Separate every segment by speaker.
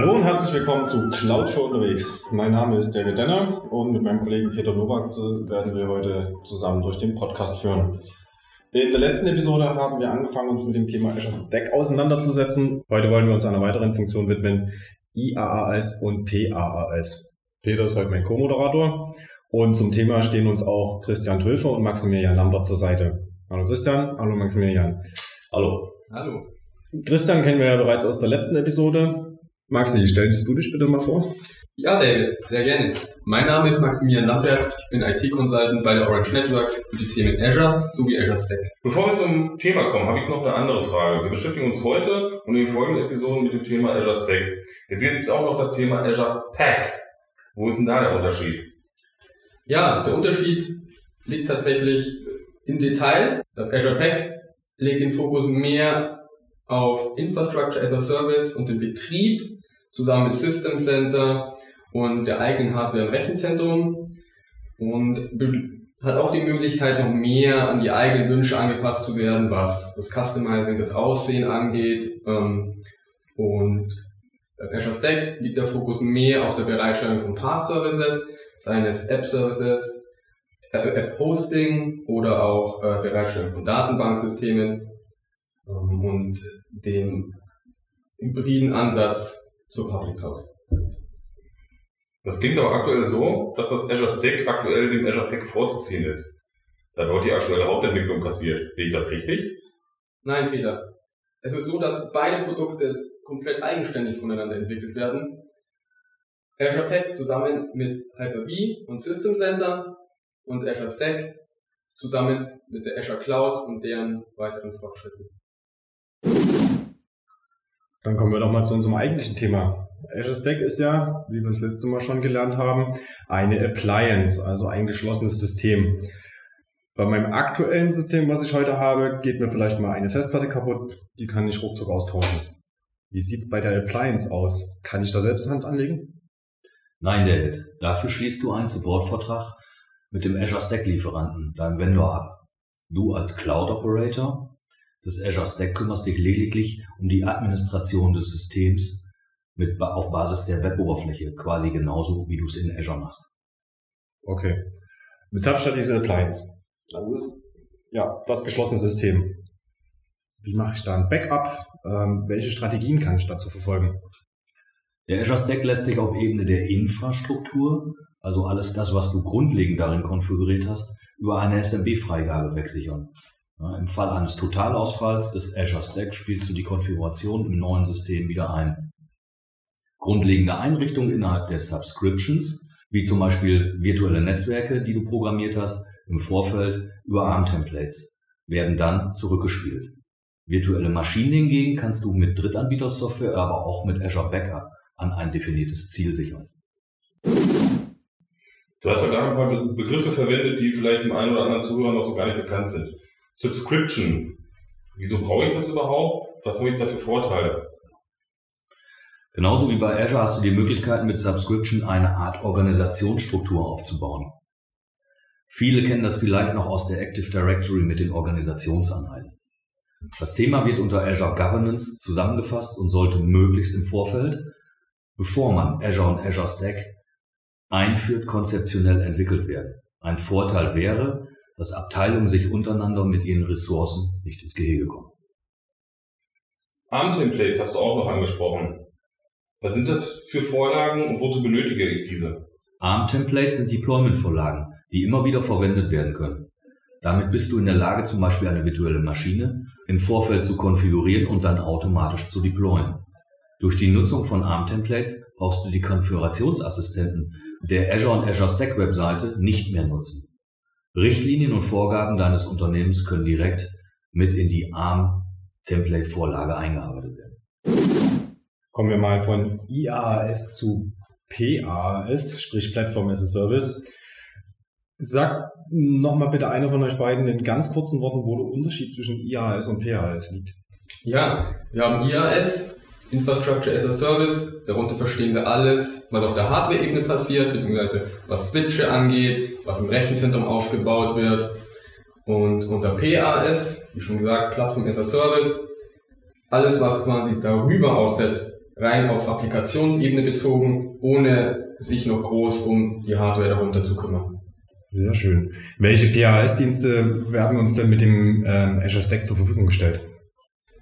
Speaker 1: Hallo und herzlich willkommen zu Cloud für unterwegs. Mein Name ist David Denner und mit meinem Kollegen Peter Nowak werden wir heute zusammen durch den Podcast führen. In der letzten Episode haben wir angefangen, uns mit dem Thema Azure Stack auseinanderzusetzen. Heute wollen wir uns einer weiteren Funktion widmen, IaaS und PaaS. Peter ist heute mein Co-Moderator und zum Thema stehen uns auch Christian Twilfer und Maximilian Lambert zur Seite. Hallo Christian, hallo Maximilian.
Speaker 2: Hallo.
Speaker 3: Hallo.
Speaker 1: Christian kennen wir ja bereits aus der letzten Episode. Maxi, stellst du dich bitte mal vor?
Speaker 3: Ja, David, sehr gerne. Mein Name ist Maximilian Lambert, ich bin IT-Consultant bei der Orange Networks für die Themen Azure sowie Azure Stack.
Speaker 2: Bevor wir zum Thema kommen, habe ich noch eine andere Frage. Wir beschäftigen uns heute und in den folgenden Episoden mit dem Thema Azure Stack. Jetzt gibt es auch noch das Thema Azure Pack. Wo ist denn da der Unterschied?
Speaker 3: Ja, der Unterschied liegt tatsächlich im Detail. Das Azure Pack legt den Fokus mehr auf Infrastructure as a Service und den Betrieb zusammen mit System Center und der eigenen Hardware im Rechenzentrum und hat auch die Möglichkeit, noch mehr an die eigenen Wünsche angepasst zu werden, was das Customizing, das Aussehen angeht. Ähm, und bei Azure Stack liegt der Fokus mehr auf der Bereitstellung von Path-Services, seien es App-Services, App-Hosting oder auch äh, Bereitstellung von Datenbanksystemen ähm, und den hybriden Ansatz zur Public Cloud.
Speaker 2: Das klingt auch aktuell so, dass das Azure Stack aktuell dem Azure Pack vorzuziehen ist. Da dort die aktuelle Hauptentwicklung passiert. Sehe ich das richtig?
Speaker 3: Nein, Peter. Es ist so, dass beide Produkte komplett eigenständig voneinander entwickelt werden. Azure Pack zusammen mit Hyper-V und System Center und Azure Stack zusammen mit der Azure Cloud und deren weiteren Fortschritten.
Speaker 1: Dann kommen wir doch mal zu unserem eigentlichen Thema. Azure Stack ist ja, wie wir das letzte Mal schon gelernt haben, eine Appliance, also ein geschlossenes System. Bei meinem aktuellen System, was ich heute habe, geht mir vielleicht mal eine Festplatte kaputt, die kann ich ruckzuck austauschen. Wie sieht's bei der Appliance aus? Kann ich da selbst Hand anlegen?
Speaker 4: Nein, David. Dafür schließt du einen Supportvertrag mit dem Azure Stack Lieferanten, deinem Vendor ab. Du als Cloud Operator des Azure Stack kümmerst dich lediglich um die Administration des Systems mit, auf Basis der Web-Oberfläche, quasi genauso wie du es in Azure machst.
Speaker 1: Okay. Ich da diese Appliance. Das ist ja das geschlossene System. Wie mache ich da ein Backup? Ähm, welche Strategien kann ich dazu verfolgen?
Speaker 4: Der Azure Stack lässt sich auf Ebene der Infrastruktur, also alles das, was du grundlegend darin konfiguriert hast, über eine SMB-Freigabe wegsichern. Im Fall eines Totalausfalls des Azure Stack spielst du die Konfiguration im neuen System wieder ein. Grundlegende Einrichtungen innerhalb der Subscriptions, wie zum Beispiel virtuelle Netzwerke, die du programmiert hast, im Vorfeld über ARM-Templates, werden dann zurückgespielt. Virtuelle Maschinen hingegen kannst du mit Drittanbietersoftware, aber auch mit Azure Backup an ein definiertes Ziel sichern.
Speaker 2: Du hast ja gerade ein paar Begriffe verwendet, die vielleicht dem einen oder anderen Zuhörer noch so gar nicht bekannt sind. Subscription. Wieso brauche ich das überhaupt? Was habe ich da für Vorteile?
Speaker 4: Genauso wie bei Azure hast du die Möglichkeit, mit Subscription eine Art Organisationsstruktur aufzubauen. Viele kennen das vielleicht noch aus der Active Directory mit den Organisationseinheiten. Das Thema wird unter Azure Governance zusammengefasst und sollte möglichst im Vorfeld, bevor man Azure und Azure Stack einführt, konzeptionell entwickelt werden. Ein Vorteil wäre, dass Abteilungen sich untereinander mit ihren Ressourcen nicht ins Gehege kommen.
Speaker 2: ARM-Templates hast du auch noch angesprochen. Was sind das für Vorlagen und wozu benötige ich diese?
Speaker 4: ARM-Templates sind Deployment-Vorlagen, die immer wieder verwendet werden können. Damit bist du in der Lage, zum Beispiel eine virtuelle Maschine im Vorfeld zu konfigurieren und dann automatisch zu deployen. Durch die Nutzung von ARM-Templates brauchst du die Konfigurationsassistenten der Azure und Azure Stack Webseite nicht mehr nutzen. Richtlinien und Vorgaben deines Unternehmens können direkt mit in die ARM-Template-Vorlage eingearbeitet werden.
Speaker 1: Kommen wir mal von IaaS zu PaaS, sprich Platform as a Service. Sag nochmal bitte einer von euch beiden in ganz kurzen Worten, wo der Unterschied zwischen IaaS und PaaS liegt.
Speaker 3: Ja, wir haben IaaS, Infrastructure as a Service, darunter verstehen wir alles, was auf der Hardware-Ebene passiert, beziehungsweise was Switche angeht, was im Rechenzentrum aufgebaut wird. Und unter PAS, wie schon gesagt, Plattform as a Service, alles, was quasi darüber aussetzt, rein auf Applikationsebene bezogen, ohne sich noch groß um die Hardware darunter zu kümmern.
Speaker 1: Sehr schön. Welche PAS-Dienste werden uns denn mit dem ähm, Azure Stack zur Verfügung gestellt?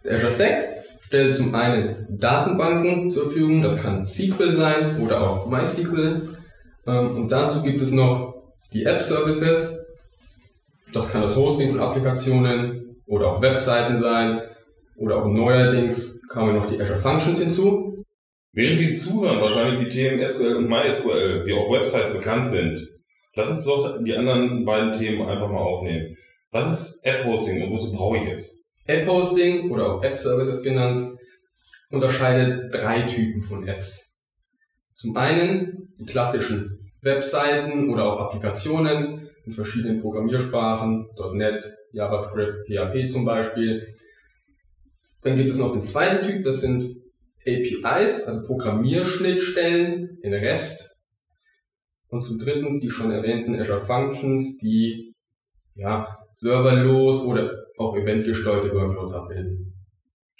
Speaker 3: Der Azure Stack stellt zum einen Datenbanken zur Verfügung, das kann SQL sein oder auch MySQL. Ähm, und dazu gibt es noch die App Services. Das kann das Hosting von Applikationen oder auch Webseiten sein. Oder auch neuerdings kamen noch die Azure Functions hinzu.
Speaker 2: Während die Zuhörer wahrscheinlich die Themen SQL und MySQL, wie auch Websites bekannt sind, lass uns doch die anderen beiden Themen einfach mal aufnehmen. Was ist App-Hosting und wozu brauche ich es?
Speaker 3: App-Hosting oder auch App-Services genannt unterscheidet drei Typen von Apps. Zum einen die klassischen Webseiten oder auch Applikationen in verschiedenen Programmiersprachen, .NET, JavaScript, PHP zum Beispiel. Dann gibt es noch den zweiten Typ, das sind APIs, also Programmierschnittstellen in REST. Und zum drittens die schon erwähnten Azure Functions, die ja, serverlos oder auch eventgesteuerte Workloads abbilden.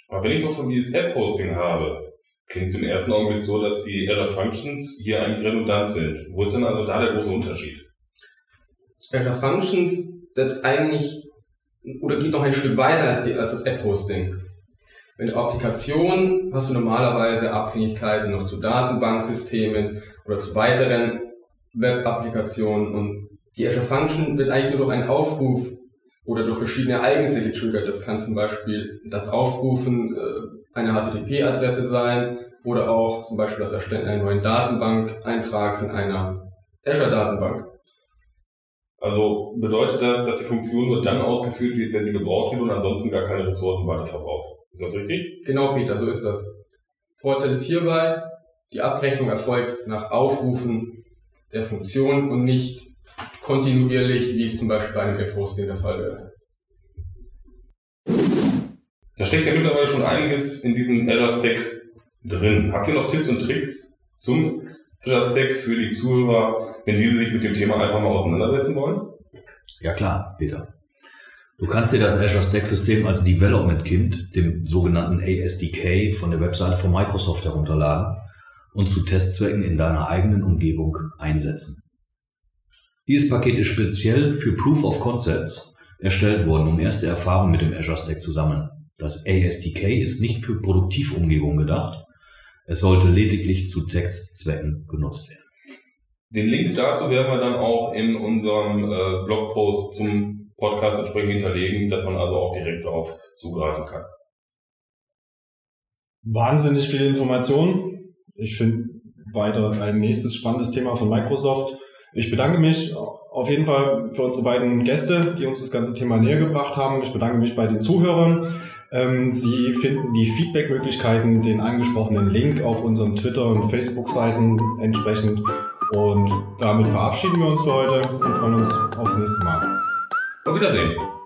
Speaker 2: Aber wenn ich doch schon dieses App-Hosting habe, klingt es im ersten Augenblick so, dass die Azure Functions hier eigentlich redundant sind. Wo ist denn also da der große Unterschied?
Speaker 3: Azure Functions setzt eigentlich oder geht noch ein Stück weiter als, die, als das App-Hosting. In der Applikation hast du normalerweise Abhängigkeiten noch zu Datenbanksystemen oder zu weiteren Web-Applikationen und die Azure Function wird eigentlich nur durch einen Aufruf oder durch verschiedene Ereignisse getriggert. Das kann zum Beispiel das Aufrufen äh, einer HTTP-Adresse sein oder auch zum Beispiel das Erstellen einer neuen Datenbank-Eintrags in einer Azure-Datenbank.
Speaker 2: Also bedeutet das, dass die Funktion nur dann ausgeführt wird, wenn sie gebraucht wird und ansonsten gar keine Ressourcen weiter verbraucht. Ist das richtig?
Speaker 3: Genau, Peter, so ist das. Vorteil ist hierbei, die Abrechnung erfolgt nach Aufrufen der Funktion und nicht kontinuierlich, wie es zum Beispiel bei einem App-Hosting der Fall wäre.
Speaker 2: Da steckt ja mittlerweile schon einiges in diesem Azure Stack drin. Habt ihr noch Tipps und Tricks zum Azure Stack für die Zuhörer, wenn diese sich mit dem Thema einfach mal auseinandersetzen wollen?
Speaker 4: Ja klar, Peter. Du kannst dir das Azure Stack System als Development Kind, dem sogenannten ASDK von der Webseite von Microsoft herunterladen und zu Testzwecken in deiner eigenen Umgebung einsetzen. Dieses Paket ist speziell für Proof of Concepts erstellt worden, um erste Erfahrungen mit dem Azure Stack zu sammeln. Das ASDK ist nicht für Produktivumgebung gedacht. Es sollte lediglich zu Textzwecken genutzt werden.
Speaker 2: Den Link dazu werden wir dann auch in unserem äh, Blogpost zum Podcast entsprechend hinterlegen, dass man also auch direkt darauf zugreifen kann.
Speaker 1: Wahnsinnig viele Informationen. Ich finde weiter ein nächstes spannendes Thema von Microsoft. Ich bedanke mich auf jeden Fall für unsere beiden Gäste, die uns das ganze Thema näher gebracht haben. Ich bedanke mich bei den Zuhörern. Ähm, Sie finden die Feedback-Möglichkeiten, den angesprochenen Link auf unseren Twitter- und Facebook-Seiten entsprechend. Und damit verabschieden wir uns für heute und freuen uns aufs nächste Mal.
Speaker 2: Auf Wiedersehen.